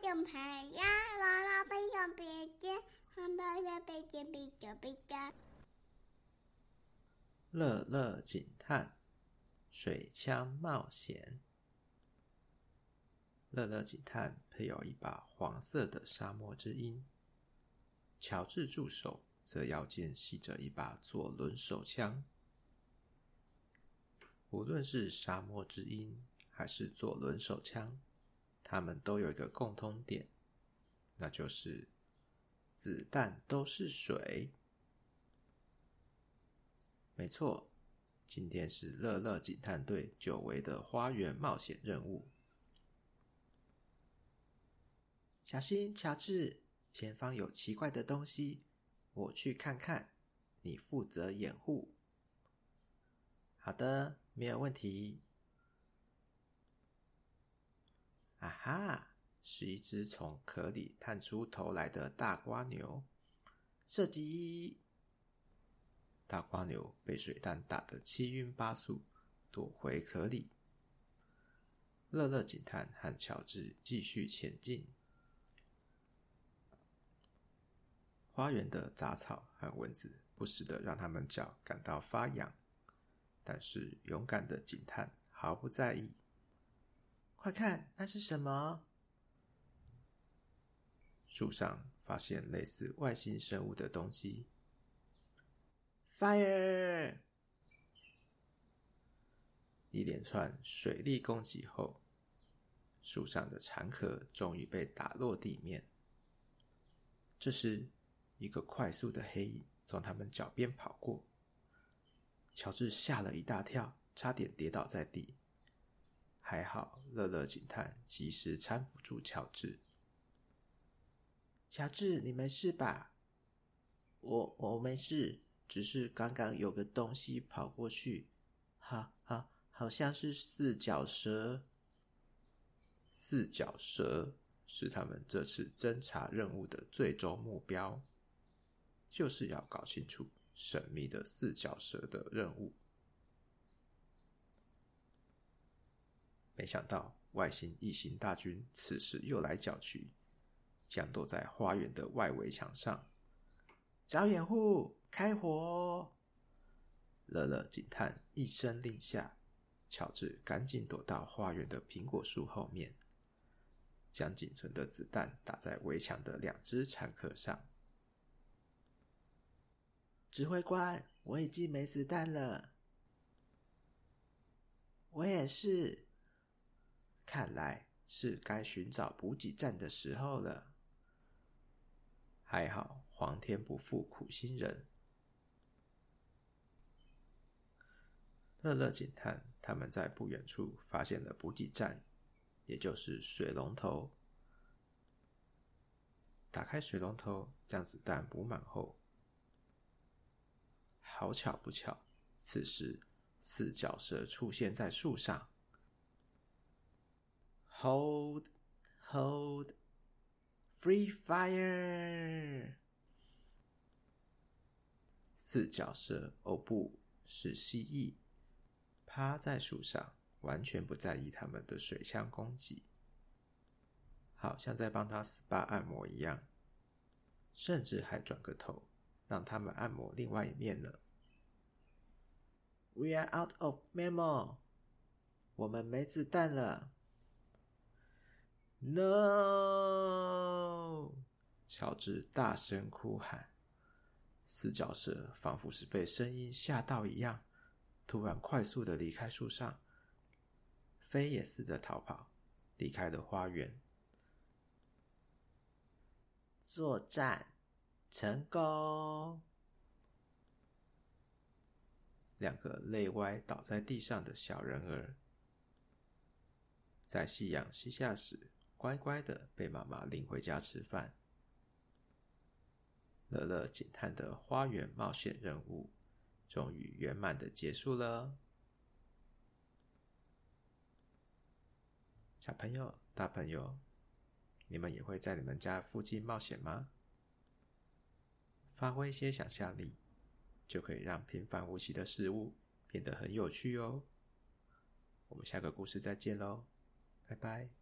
种牌呀，娃娃背上背肩，汉堡的背肩背着背着。乐乐警探水枪冒险。乐乐警探配有一把黄色的沙漠之鹰，乔治助手则腰间系着一把左轮手枪。无论是沙漠之鹰还是左轮手枪，他们都有一个共通点，那就是子弹都是水。没错，今天是乐乐警探队久违的花园冒险任务。小心，乔治，前方有奇怪的东西，我去看看，你负责掩护。好的。没有问题。哈！是一只从壳里探出头来的大瓜牛。射击！大瓜牛被水弹打得七晕八素，躲回壳里。乐乐警探和乔治继续前进。花园的杂草和蚊子不时的让他们脚感到发痒。但是勇敢的警探毫不在意。快看，那是什么？树上发现类似外星生物的东西。Fire！一连串水力攻击后，树上的蝉壳终于被打落地面。这时，一个快速的黑影从他们脚边跑过。乔治吓了一大跳，差点跌倒在地。还好，乐乐警探及时搀扶住乔治。乔治，你没事吧？我我没事，只是刚刚有个东西跑过去，好好好像是四脚蛇。四脚蛇是他们这次侦查任务的最终目标，就是要搞清楚。神秘的四脚蛇的任务，没想到外星异形大军此时又来搅局，降落在花园的外围墙上。找掩护，开火！乐乐警探一声令下，乔治赶紧躲到花园的苹果树后面，将仅存的子弹打在围墙的两只残壳上。指挥官，我已经没子弹了。我也是。看来是该寻找补给站的时候了。还好，皇天不负苦心人。乐乐警探他们在不远处发现了补给站，也就是水龙头。打开水龙头，将子弹补满后。好巧不巧，此时四脚蛇出现在树上。Hold, hold, free fire！四脚蛇哦不，是蜥蜴，趴在树上，完全不在意他们的水枪攻击，好像在帮他 SPA 按摩一样，甚至还转个头，让他们按摩另外一面呢。We are out of ammo，我们没子弹了。No！乔治大声哭喊。四脚蛇仿佛是被声音吓到一样，突然快速的离开树上，飞也似的逃跑，离开了花园。作战成功。两个泪歪倒在地上的小人儿，在夕阳西下时，乖乖的被妈妈领回家吃饭。乐乐警探的花园冒险任务终于圆满的结束了。小朋友、大朋友，你们也会在你们家附近冒险吗？发挥一些想象力。就可以让平凡无奇的事物变得很有趣哦。我们下个故事再见喽，拜拜。